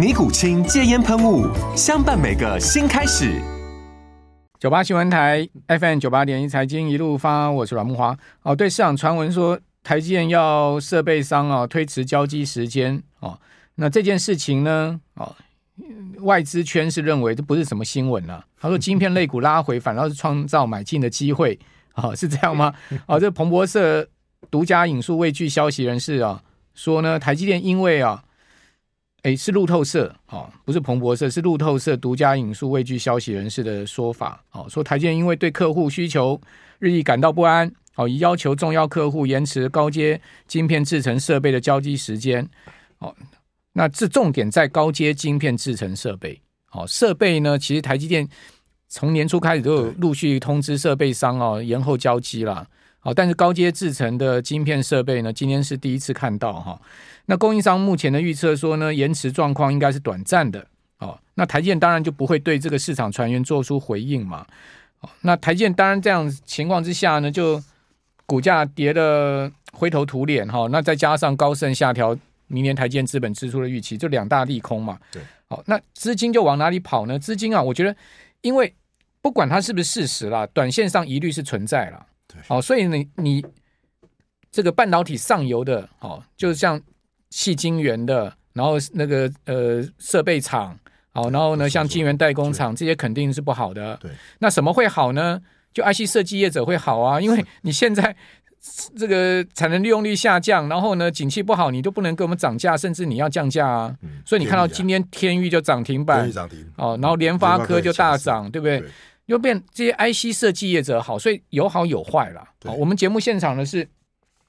尼古清戒烟喷雾，相伴每个新开始。九八新闻台 FM 九八点一财经一路发，我是阮木华。哦，对，市场传闻说台积电要设备商啊推迟交机时间哦，那这件事情呢，哦，外资圈是认为这不是什么新闻啊。他说晶片类股拉回，反倒是创造买进的机会，哦，是这样吗？哦，这彭博社独家引述未具消息人士啊说呢，台积电因为啊。哎，是路透社，哦，不是彭博社，是路透社独家引述未具消息人士的说法，哦，说台积电因为对客户需求日益感到不安，哦，已要求重要客户延迟高阶晶片制成设备的交机时间，哦，那这重点在高阶晶片制成设备，哦，设备呢，其实台积电从年初开始都有陆续通知设备商哦延后交机了，哦，但是高阶制程的晶片设备呢，今天是第一次看到哈。哦那供应商目前的预测说呢，延迟状况应该是短暂的哦。那台积电当然就不会对这个市场传言做出回应嘛。哦，那台积电当然这样情况之下呢，就股价跌的灰头土脸哈。那再加上高盛下调明年台积电资本支出的预期，就两大利空嘛。对，好，那资金就往哪里跑呢？资金啊，我觉得因为不管它是不是事实啦，短线上疑虑是存在了。对，好，所以你你这个半导体上游的，哦，就像。细晶圆的，然后那个呃设备厂，好，然后呢像晶圆代工厂这些肯定是不好的。对，那什么会好呢？就 IC 设计业者会好啊，因为你现在这个产能利用率下降，然后呢景气不好，你都不能给我们涨价，甚至你要降价啊。嗯、所以你看到今天天域就涨停板，涨停哦，然后联发科就大涨，对不对？对又变这些 IC 设计业者好，所以有好有坏啦。好，我们节目现场的是。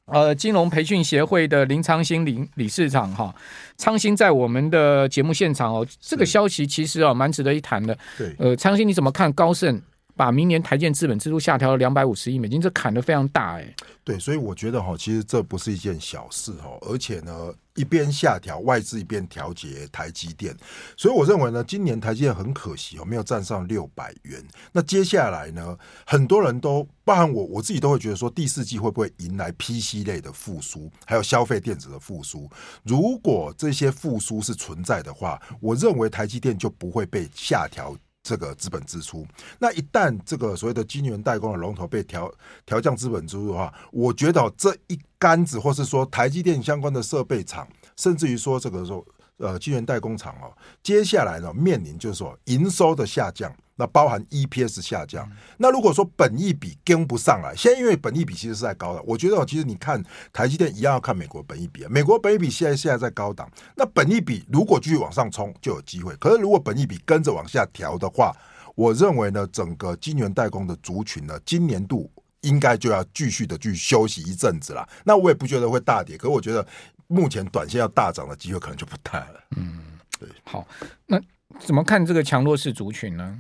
呃，金融培训协会的林昌兴林理事长哈，昌兴在我们的节目现场哦，这个消息其实啊蛮值得一谈的。对，呃，昌兴你怎么看高盛把明年台建资本支出下调了两百五十亿美金，这砍得非常大哎。对，所以我觉得哈，其实这不是一件小事哈，而且呢，一边下调外资，一边调节台积电，所以我认为呢，今年台积电很可惜哦，没有站上六百元。那接下来呢，很多人都，包含我我自己都会觉得说，第四季会不会迎来 PC 类的复苏，还有消费电子的复苏？如果这些复苏是存在的话，我认为台积电就不会被下调。这个资本支出，那一旦这个所谓的晶圆代工的龙头被调调降资本支出的话，我觉得这一杆子，或是说台积电相关的设备厂，甚至于说这个说呃晶圆代工厂哦，接下来呢面临就是说营收的下降。那包含 EPS 下降，那如果说本益比跟不上来，现在因为本益比其实是在高的，我觉得其实你看台积电一样要看美国本益比，美国本益比现在现在在高档，那本益比如果继续往上冲就有机会，可是如果本益比跟着往下调的话，我认为呢，整个晶圆代工的族群呢，今年度应该就要继续的去休息一阵子了。那我也不觉得会大跌，可是我觉得目前短线要大涨的机会可能就不大了。嗯，对，好，那怎么看这个强弱势族群呢？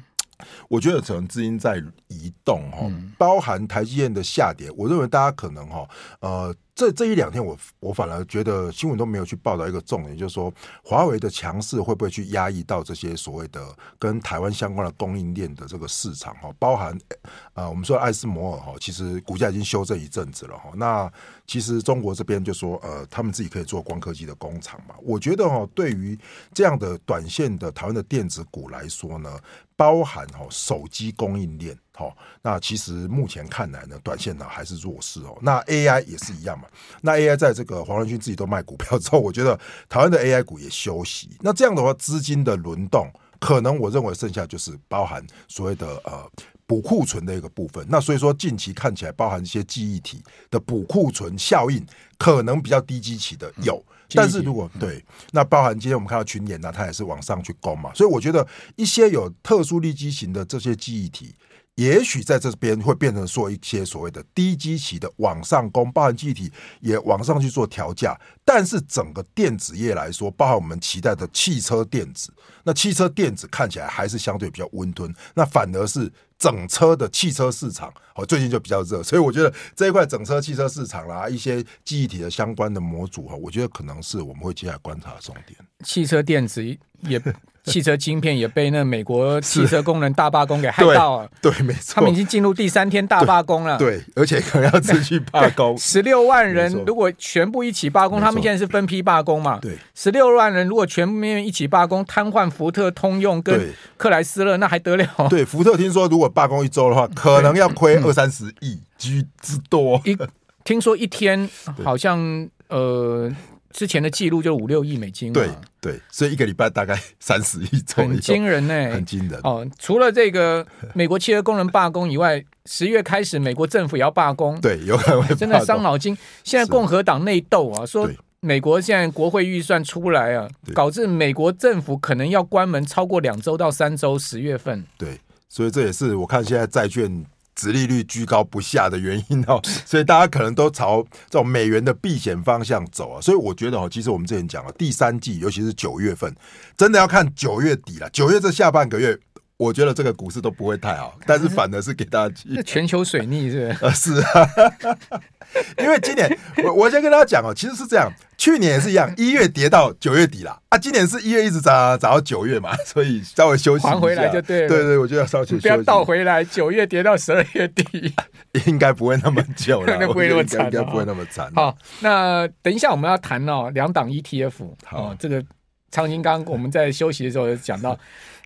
我觉得可能资金在移动哈，包含台积电的下跌，我认为大家可能哈，呃。这这一两天我，我反而觉得新闻都没有去报道一个重点，就是说华为的强势会不会去压抑到这些所谓的跟台湾相关的供应链的这个市场哈，包含呃我们说艾斯摩尔哈，其实股价已经修正一阵子了哈。那其实中国这边就说呃，他们自己可以做光刻机的工厂嘛。我觉得哈，对于这样的短线的台湾的电子股来说呢，包含哦手机供应链。好，那其实目前看来呢，短线呢还是弱势哦。那 AI 也是一样嘛。那 AI 在这个黄仁勋自己都卖股票之后，我觉得台湾的 AI 股也休息。那这样的话，资金的轮动可能我认为剩下就是包含所谓的呃补库存的一个部分。那所以说近期看起来包含一些记忆体的补库存效应，可能比较低基期的有。但是如果对，那包含今天我们看到群演呢，它也是往上去攻嘛，所以我觉得一些有特殊利基型的这些记忆体。也许在这边会变成说一些所谓的低基期的往上攻，包含记忆体也往上去做调价，但是整个电子业来说，包含我们期待的汽车电子，那汽车电子看起来还是相对比较温吞，那反而是整车的汽车市场哦，最近就比较热，所以我觉得这一块整车汽车市场啦，一些记忆体的相关的模组哈，我觉得可能是我们会接下来观察的重点。汽车电子也。汽车晶片也被那美国汽车工人大罢工给害到了，对，对，没错，他们已经进入第三天大罢工了，对，对，而且可能要持续罢工。十六万人如果全部一起罢工，他们现在是分批罢工嘛？对，十六万人如果全面一起罢工，瘫痪福特、通用跟克莱斯勒，那还得了？对，福特听说如果罢工一周的话，可能要亏二三十亿之之多。一听说一天好像呃。之前的记录就五六亿美金，对对，所以一个礼拜大概 三十亿左右，很惊人呢、欸，很惊人哦。除了这个 美国汽车工人罢工以外，十月开始美国政府也要罢工，对，有可能会真的伤脑筋。现在共和党内斗啊，说美国现在国会预算出来啊，导致美国政府可能要关门超过两周到三周，十月份。对，所以这也是我看现在债券。殖利率居高不下的原因哦，所以大家可能都朝这种美元的避险方向走啊，所以我觉得哦，其实我们之前讲了，第三季尤其是九月份，真的要看九月底了，九月这下半个月。我觉得这个股市都不会太好，但是反而是给大家。这 全球水逆是不是？呃，是啊，因为今年我我先跟大家讲哦，其实是这样，去年也是一样，一月跌到九月底了啊，今年是一月一直涨涨到九月嘛，所以稍微休息还回来就对了。对对，我就要稍微休息，不要倒回来，九月跌到十二月底，应该不会那么久了，不会那么惨，应该不会那么惨。好，那等一下我们要谈哦，两档 ETF 哦，这个昌兴刚我们在休息的时候有讲到。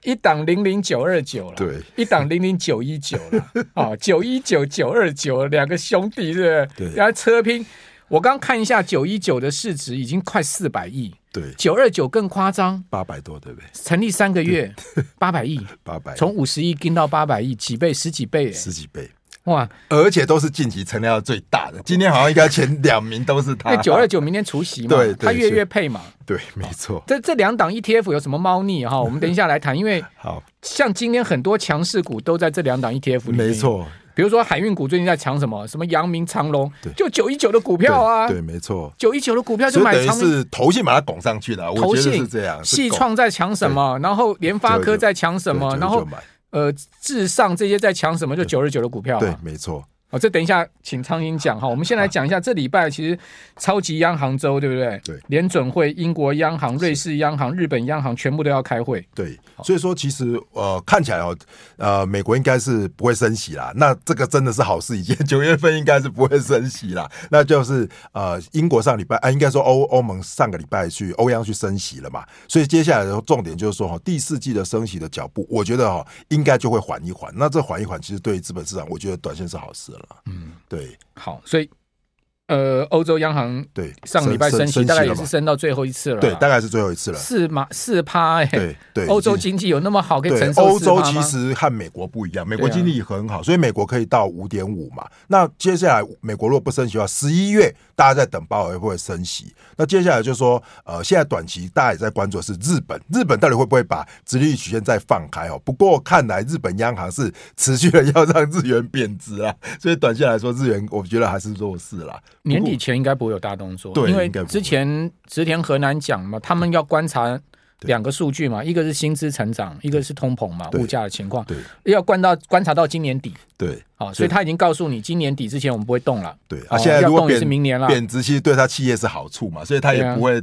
一档零零九二九了，对，一档零零九一九了，哦，九一九九二九两个兄弟是不是？对，然后车拼，我刚看一下九一九的市值已经快四百亿，对，九二九更夸张，八百多，对不对？成立三个月，八百亿，八百，从五十亿跟到八百亿，几倍，十几倍，十几倍。哇！而且都是晋级成交最大的，今天好像应该前两名都是他。九二九明天除息嘛，对，他月月配嘛，对，没错。这这两档 ETF 有什么猫腻哈？我们等一下来谈，因为好像今天很多强势股都在这两档 ETF 里面。没错，比如说海运股最近在抢什么？什么阳明长隆，就九一九的股票啊，对，没错，九一九的股票就买长明，是投信把它拱上去的，投信是这样。矽创在抢什么？然后联发科在抢什么？然后呃，至上这些在抢什么？就九十九的股票，对，没错。哦，这等一下，请苍蝇讲哈。我们先来讲一下这礼拜其实超级央行周，对不对？对，联准会、英国央行、瑞士央行、日本央行全部都要开会。对，所以说其实呃看起来哦，呃美国应该是不会升息啦。那这个真的是好事一件，九月份应该是不会升息啦。那就是呃英国上礼拜啊，应该说欧欧盟上个礼拜去欧央去升息了嘛。所以接下来的重点就是说哈，第四季的升息的脚步，我觉得哈应该就会缓一缓。那这缓一缓，其实对于资本市场，我觉得短线是好事。嗯，对，好，所以。呃，欧洲央行对上礼拜升息，大概也是升到最后一次了。对，大概是最后一次了。四码四趴，哎，对对。欧洲经济有那么好可以承受？欧洲其实和美国不一样，美国经济很好，所以美国可以到五点五嘛。那接下来美国如果不升息的话，十一月大家在等鲍尔会不会升息。那接下来就是说，呃，现在短期大家也在关注的是日本，日本到底会不会把殖利率曲线再放开哦？不过看来日本央行是持续的要让日元贬值啊，所以短线来说，日元我觉得还是弱势啦。年底前应该不会有大动作，对，因为之前植田河南讲嘛，他们要观察两个数据嘛，一个是薪资成长，一个是通膨嘛，物价的情况，对，要观到观察到今年底，对，好，所以他已经告诉你，今年底之前我们不会动了，对，啊，现在如果贬是明年了，贬值其实对他企业是好处嘛，所以他也不会。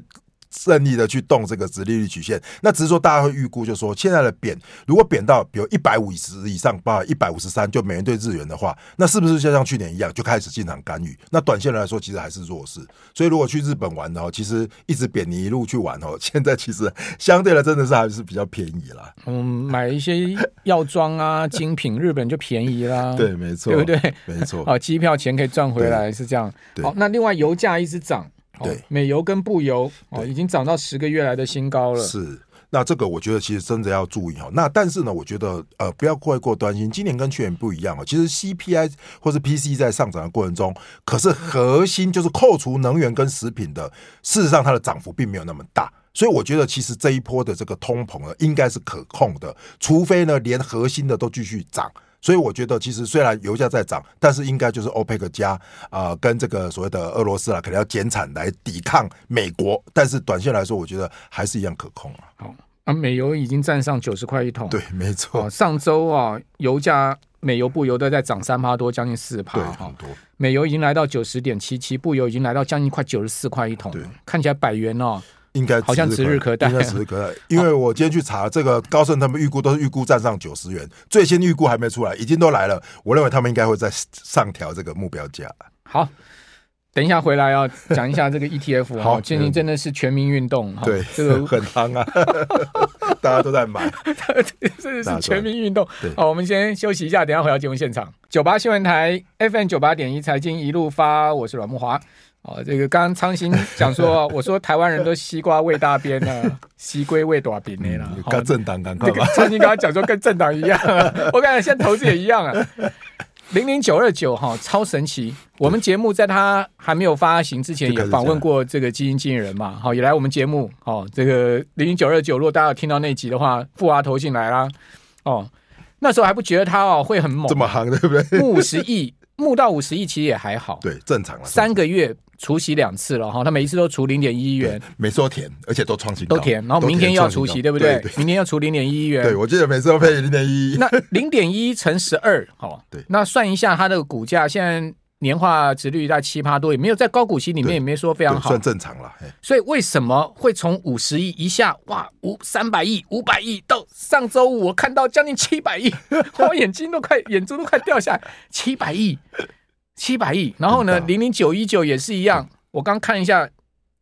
顺利的去动这个殖利率曲线，那只是说大家会预估，就是说现在的贬，如果贬到比如一百五十以上，包括一百五十三，就美元兑日元的话，那是不是就像去年一样，就开始进场干预？那短线来说，其实还是弱势。所以如果去日本玩的话，其实一直贬，你一路去玩哦，现在其实相对的真的是还是比较便宜啦。嗯，买一些药妆啊、精品，日本就便宜啦。对，没错，对不对？没错。好，机票钱可以赚回来，是这样。好，那另外油价一直涨。对，美油跟布油哦，已经涨到十个月来的新高了。是，那这个我觉得其实真的要注意哈。那但是呢，我觉得呃不要过过担心，今年跟去年不一样啊。其实 CPI 或是 PCE 在上涨的过程中，可是核心就是扣除能源跟食品的，事实上它的涨幅并没有那么大。所以我觉得其实这一波的这个通膨呢，应该是可控的，除非呢连核心的都继续涨。所以我觉得，其实虽然油价在涨，但是应该就是 OPEC 加啊、呃，跟这个所谓的俄罗斯啊，可能要减产来抵抗美国。但是短线来说，我觉得还是一样可控啊。好，啊，美油已经站上九十块一桶。对，没错。上周啊，油价美油布油都在涨三趴多，将近四趴。对，很多。美油已经来到九十点七七，布油已经来到将近快九十四块一桶。对，看起来百元哦。应该好像指日可待，应该指日可待。因为我今天去查这个高盛，他们预估都是预估站上九十元，最新预估还没出来，已经都来了。我认为他们应该会再上调这个目标价。好，等一下回来要讲一下这个 ETF 好，最近真的是全民运动，对，这个 很夯啊，大家都在买，这是全民运动。好，我们先休息一下，等一下回到节目现场。九八新闻台 FM 九八点一财经一路发，我是阮慕驊。哦，这个刚刚昌兴讲说，我说台湾人都西瓜喂大边呢，西龟喂大边呢啦。跟政党赶快吧。昌兴刚刚讲说跟政党一样，我感觉现在投资也一样啊。零零九二九哈，超神奇。我们节目在他还没有发行之前，也访问过这个基金经理人嘛，好，也来我们节目。哦，这个零零九二九，如果大家有听到那集的话，富华投进来啦。哦，那时候还不觉得他哦会很猛，这么行对不对？募五十亿，募到五十亿其实也还好，对，正常了。三个月。除息两次了哈，他每一次都除零点一元，每次都填，而且都创新高，都填，然后明天又要除息，对不对？明天要除零点一亿元，对，我记得每次都配零点一。那零点一乘十二，好，对，那算一下它的股价，现在年化值率在七趴多，也没有在高股息里面也没说非常好，算正常了。所以为什么会从五十亿一下哇五三百亿五百亿到上周五我看到将近七百亿，我眼睛都快眼珠都快掉下来，七百亿。七百亿，然后呢，零零九一九也是一样。我刚看一下，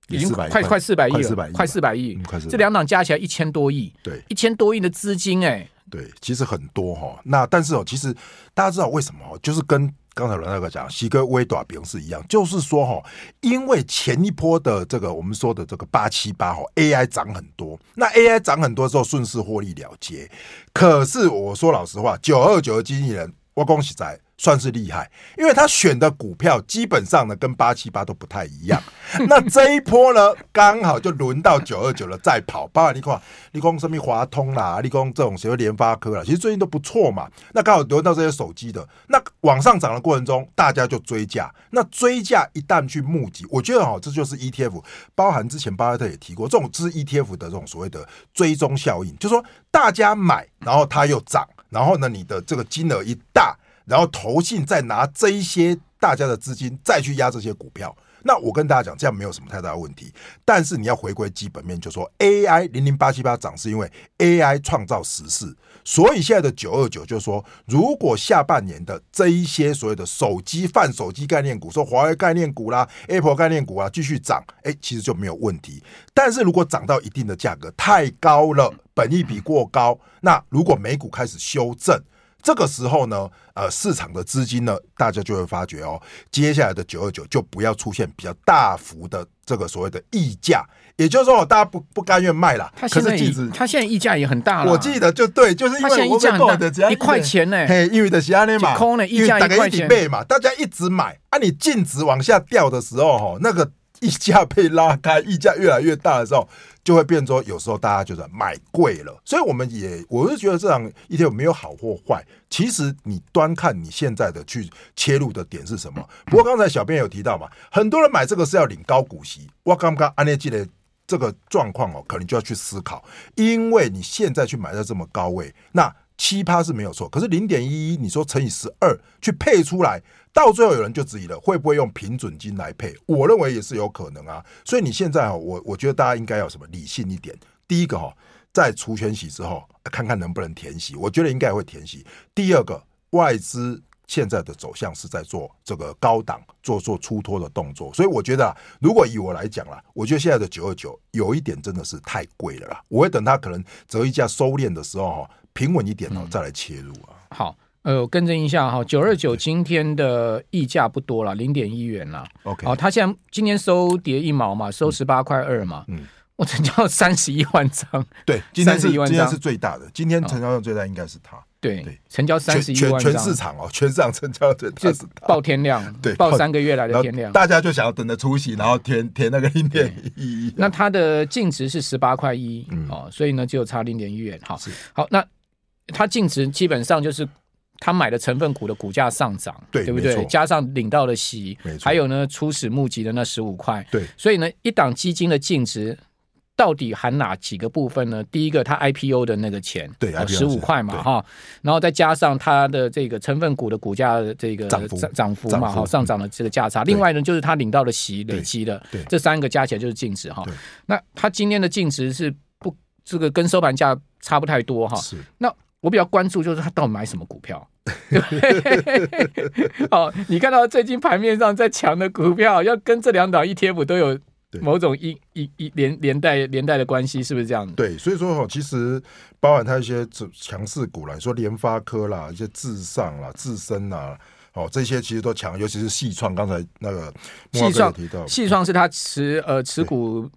已经快快四百亿了，快四百亿。这两档加起来一千多亿，对，一千多亿的资金哎。对，其实很多哈。那但是哦，其实大家知道为什么？就是跟刚才阮大哥讲，西哥微短饼是一样，就是说哈，因为前一波的这个我们说的这个八七八哈，AI 涨很多，那 AI 涨很多之后顺势获利了结。可是我说老实话，九二九的经纪人，我恭喜在。算是厉害，因为他选的股票基本上呢跟八七八都不太一样。那这一波呢，刚好就轮到九二九了，再跑。包括你看，你讲什么华通啦，你讲这种什么联发科啦，其实最近都不错嘛。那刚好轮到这些手机的，那往上涨的过程中，大家就追价。那追价一旦去募集，我觉得哈，这就是 ETF，包含之前巴菲特也提过，这种是 ETF 的这种所谓的追踪效应，就是说大家买，然后它又涨，然后呢，你的这个金额一大。然后投信再拿这一些大家的资金再去压这些股票，那我跟大家讲，这样没有什么太大的问题。但是你要回归基本面，就说 AI 零零八七八涨是因为 AI 创造时事，所以现在的九二九就是说，如果下半年的这一些所谓的手机泛手机概念股，说华为概念股啦、Apple 概念股啊继续涨，哎，其实就没有问题。但是如果涨到一定的价格太高了，本益比过高，那如果美股开始修正。这个时候呢，呃，市场的资金呢，大家就会发觉哦，接下来的九二九就不要出现比较大幅的这个所谓的溢价，也就是说，大家不不甘愿卖了。他现在他现在溢价也很大了。我记得就对，就是因为我们报的只要一块钱呢，嘿，因为的其他呢嘛，空呢溢价一块钱嘛，大家一直买，啊，你净值往下掉的时候，哈，那个。溢价被拉开，溢价越来越大的时候，就会变说，有时候大家就是买贵了。所以我们也，我是觉得这样一天没有好或坏。其实你端看你现在的去切入的点是什么。不过刚才小编有提到嘛，很多人买这个是要领高股息。我刚刚安内记得这个状况哦，可能就要去思考，因为你现在去买在这么高位，那七趴是没有错，可是零点一一，你说乘以十二去配出来。到最后有人就质疑了，会不会用平准金来配？我认为也是有可能啊。所以你现在啊，我我觉得大家应该要什么理性一点。第一个哈，在除权息之后，看看能不能填息，我觉得应该会填息。第二个，外资现在的走向是在做这个高档做做出脱的动作，所以我觉得啊，如果以我来讲啦，我觉得现在的九二九有一点真的是太贵了啦。我会等它可能折一价收敛的时候哈，平稳一点哦，再来切入啊。嗯、好。呃，我更正一下哈，九二九今天的溢价不多了，零点一元了。OK，好，它现在今天收跌一毛嘛，收十八块二嘛。嗯，我成交三十一万张，对，今天是31万张。今天是最大的，今天成交量最大应该是它。对对，成交三十一万张，全全市场哦，全市场成交最大报天量，对，报三个月来的天量，大家就想要等着出息，然后填填那个零点一。一。那它的净值是十八块一哦，所以呢，就差零点一元。好，好，那它净值基本上就是他买的成分股的股价上涨，对，对不对？加上领到的息，还有呢，初始募集的那十五块，对，所以呢，一档基金的净值。到底含哪几个部分呢？第一个，它 IPO 的那个钱，对，十五块嘛，哈，然后再加上它的这个成分股的股价的这个涨幅涨幅嘛，哈，上涨的这个价差。另外呢，就是它领到的息累积的，对，这三个加起来就是净值哈。那它今天的净值是不，这个跟收盘价差不太多哈。是。那我比较关注就是他到底买什么股票？好，你看到最近盘面上在强的股票，要跟这两档 ETF 都有。某种一一一连连带连带的关系是不是这样子？对，所以说哈，其实包含它一些强势股来说，联发科啦，一些智上啦、智深啦，哦，这些其实都强，尤其是细创。刚才那个矽创提到，细创是他持呃持股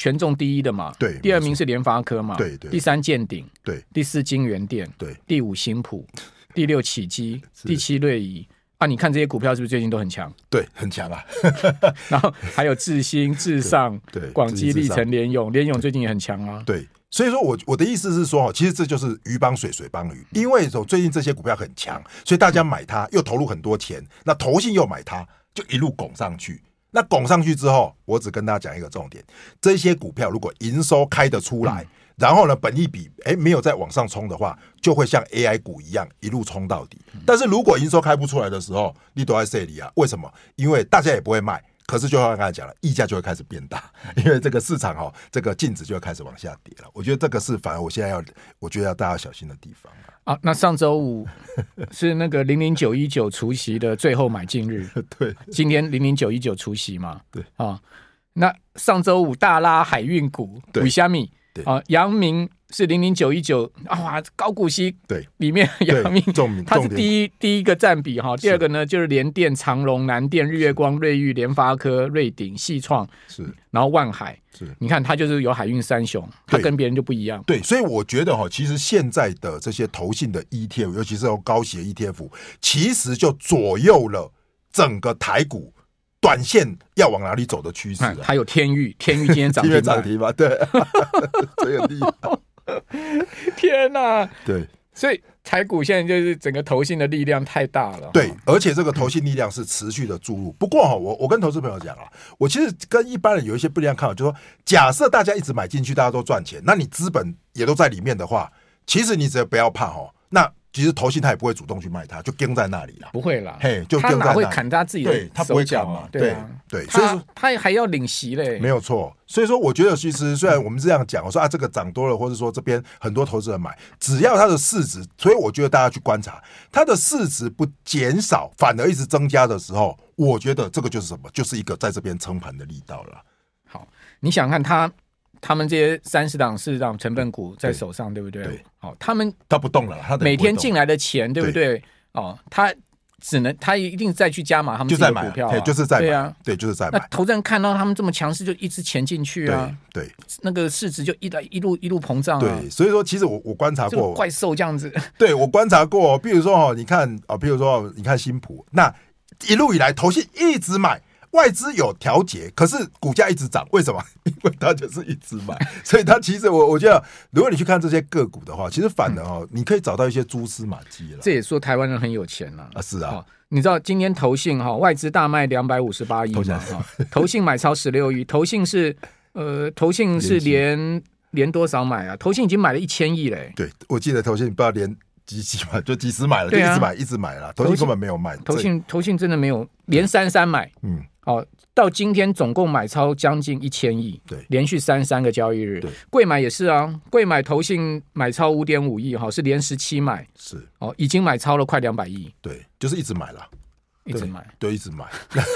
权重第一的嘛？对，第二名是联发科嘛？对对，第三健鼎，对，第四金元店，对，第五新普，第六启基，第七瑞仪。啊，你看这些股票是不是最近都很强？对，很强啊。然后还有智新、智尚、对广基、力成、联咏，联咏最近也很强啊。对，所以说我我的意思是说，其实这就是鱼帮水，水帮鱼。因为最近这些股票很强，所以大家买它又投入很多钱，那投信又买它，就一路拱上去。那拱上去之后，我只跟大家讲一个重点：这些股票如果营收开得出来。嗯然后呢，本益比哎没有再往上冲的话，就会像 AI 股一样一路冲到底。但是如果营收开不出来的时候，你都在这里啊？为什么？因为大家也不会卖，可是就像刚才讲了，溢价就会开始变大，因为这个市场哈、哦，这个净值就会开始往下跌了。我觉得这个是反而我现在要，我觉得要大家小心的地方啊。啊，那上周五 是那个零零九一九除夕的最后买进日，对，今天零零九一九除夕嘛，对啊。那上周五大拉海运股，对虾米？啊，阳明是零零九一九啊，高股息对，里面阳明它是第一第一个占比哈，第二个呢就是联电、长荣、南电、日月光、瑞昱、联发科、瑞鼎、矽创是，然后万海是，你看它就是有海运三雄，它跟别人就不一样。对，所以我觉得哈，其实现在的这些投信的 ETF，尤其是高息的 ETF，其实就左右了整个台股。短线要往哪里走的趋势、啊？还有天域，天域今天涨停，涨停吧？对，这个厉害！天哪、啊！对，所以台股现在就是整个投信的力量太大了。对，而且这个投信力量是持续的注入。不过哈，我我跟投资朋友讲啊，我其实跟一般人有一些不一样看法，就是说，假设大家一直买进去，大家都赚钱，那你资本也都在里面的话，其实你只要不要怕哦，那。其实投信他也不会主动去卖它，就跟在那里了。不会啦，嘿，就他哪会砍他自己的？对，他不会讲嘛。对对，所以说他还要领息嘞。没有错，所以说我觉得其实虽然我们这样讲，我说啊这个涨多了，或者说这边很多投资人买，只要它的市值，所以我觉得大家去观察它的市值不减少，反而一直增加的时候，我觉得这个就是什么？就是一个在这边撑盘的力道了。好，你想看它。他们这些三十档、四十档成分股在手上，对，对不对？对，好，他们他不动了，他每天进来的钱，对不对？对哦，他只能他一定再去加码他们自己的股票，啊，就是在买，对啊，对，就是在买。那投资人看到他们这么强势，就一直钱进去啊，对，对那个市值就一来一路一路膨胀，啊。对，所以说其实我我观察过怪兽这样子，对我观察过，比如说哦，你看啊，比如说你看新普，那一路以来投信一直买。外资有调节，可是股价一直涨，为什么？因为它就是一直买，所以它其实我我觉得，如果你去看这些个股的话，其实反的哦，你可以找到一些蛛丝马迹了。这也说台湾人很有钱了啊！是啊、哦，你知道今天投信哈外资大卖两百五十八亿嘛？哈，投信买超十六亿，投信是呃，投信是连连多少买啊？投信已经买了一千亿嘞。对，我记得投信不知道连几几买，就几十买了，就一直买一直买了。投信根本没有卖，投信投信真的没有连三三买，嗯。哦，到今天总共买超将近一千亿，对，连续三三个交易日，对，贵买也是啊，贵买投信买超五点五亿，哈，是连十七买，是，哦，已经买超了快两百亿，对，就是一直买了，一直买，对，一直买。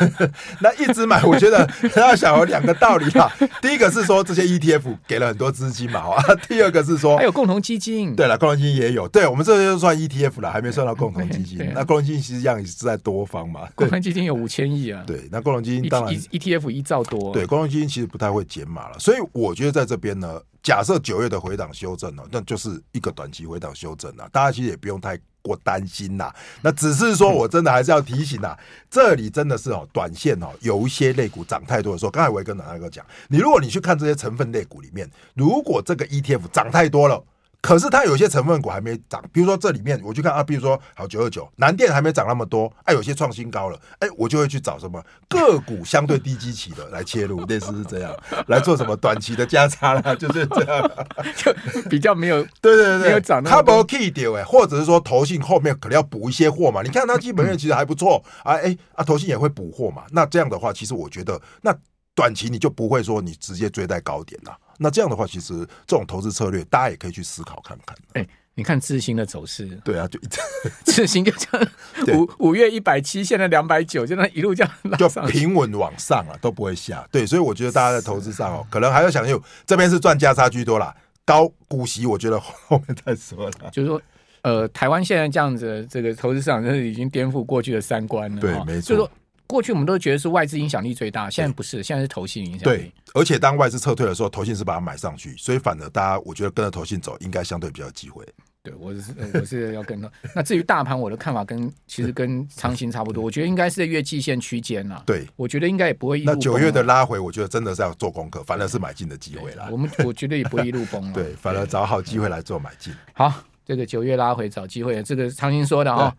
那一直买，我觉得 要想有两个道理啊。第一个是说这些 ETF 给了很多资金嘛，啊。第二个是说还有共同基金。对了，共同基金也有。对，我们这就算 ETF 了，还没算到共同基金。那共同基金其实一样也是在多方嘛。共同基金有五千亿啊。对，那共同基金当然 ETF 一兆多。对，共同基金其实不太会减码了，所以我觉得在这边呢，假设九月的回档修正哦，那就是一个短期回档修正啊，大家其实也不用太。过担心呐，那只是说我真的还是要提醒呐，这里真的是哦，短线哦，有一些类股涨太多的时候，刚才我也跟大哥讲，你如果你去看这些成分类股里面，如果这个 ETF 涨太多了。可是它有些成分股还没涨，比如说这里面我去看啊，比如说好九二九南电还没涨那么多，哎、啊，有些创新高了，哎、欸，我就会去找什么个股相对低基期的 来切入，类似是这样来做什么短期的加差啦，就是这样，就比较没有 对对对没有涨它不 key 掉哎，或者是说投信后面可能要补一些货嘛，你看它基本面其实还不错啊，哎、欸、啊投信也会补货嘛，那这样的话，其实我觉得那短期你就不会说你直接追在高点了。那这样的话，其实这种投资策略，大家也可以去思考看看。哎、欸，你看智新的走势，对啊，就 智新就这样，五五月一百七，现在两百九，就那一路这样就平稳往上啊，都不会下。对，所以我觉得大家在投资上哦，可能还要想有这边是赚价差居多啦，高股息我觉得后面再说了。就是说，呃，台湾现在这样子，这个投资市场真是已经颠覆过去的三观了。对，没错。过去我们都觉得是外资影响力最大，现在不是，现在是投信影响力。对，而且当外资撤退的时候，投信是把它买上去，所以反而大家我觉得跟着投信走，应该相对比较有机会。对，我是我是要跟他。那至于大盘，我的看法跟其实跟长兴差不多，我觉得应该是在月季线区间呐。对，我觉得应该也不会一路崩。那九月的拉回，我觉得真的是要做功课，反而是买进的机会啦。我们我觉得也不会一路崩了。对，反而找好机会来做买进。好，这个九月拉回找机会，这个长兴说的啊。